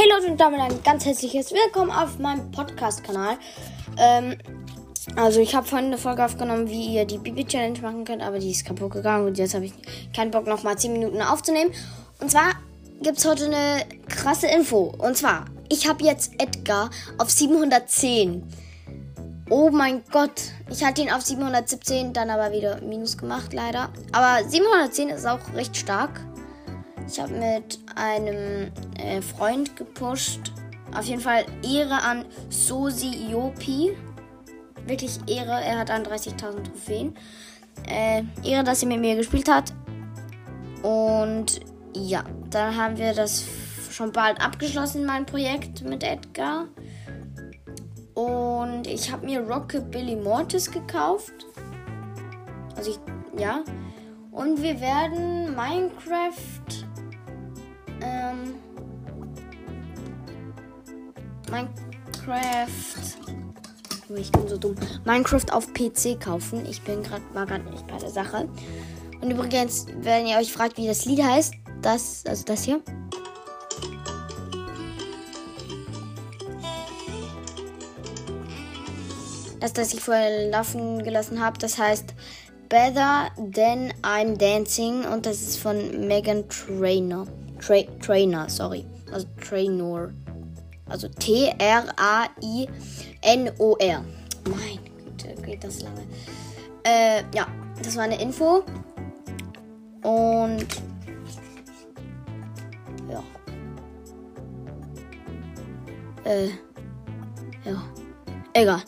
Hey Leute und damit ein ganz herzliches Willkommen auf meinem Podcast-Kanal. Ähm, also ich habe vorhin eine Folge aufgenommen, wie ihr die Bibi-Challenge machen könnt, aber die ist kaputt gegangen und jetzt habe ich keinen Bock nochmal 10 Minuten aufzunehmen. Und zwar gibt es heute eine krasse Info. Und zwar, ich habe jetzt Edgar auf 710. Oh mein Gott, ich hatte ihn auf 717, dann aber wieder Minus gemacht, leider. Aber 710 ist auch recht stark. Ich habe mit einem äh, Freund gepusht. Auf jeden Fall Ehre an Sosi Yopi. Wirklich Ehre, er hat 31.000 Trophäen. Äh, Ehre, dass er mit mir gespielt hat. Und ja, dann haben wir das schon bald abgeschlossen, mein Projekt mit Edgar. Und ich habe mir Rockabilly Mortis gekauft. Also ich, ja. Und wir werden Minecraft ähm, Minecraft. Oh, ich bin so dumm. Minecraft auf PC kaufen. Ich bin gerade war gerade nicht bei der Sache. Und übrigens, wenn ihr euch fragt, wie das Lied heißt, das, also das hier. Das, das ich vorher laufen gelassen habe, das heißt Better Than I'm Dancing und das ist von Megan Trainer. Tra Trainer, sorry. Also Trainor. Also T-R-A-I-N-O-R. Mein Güte, geht das lange. Äh, ja, das war eine Info. Und ja. Äh, ja. Egal.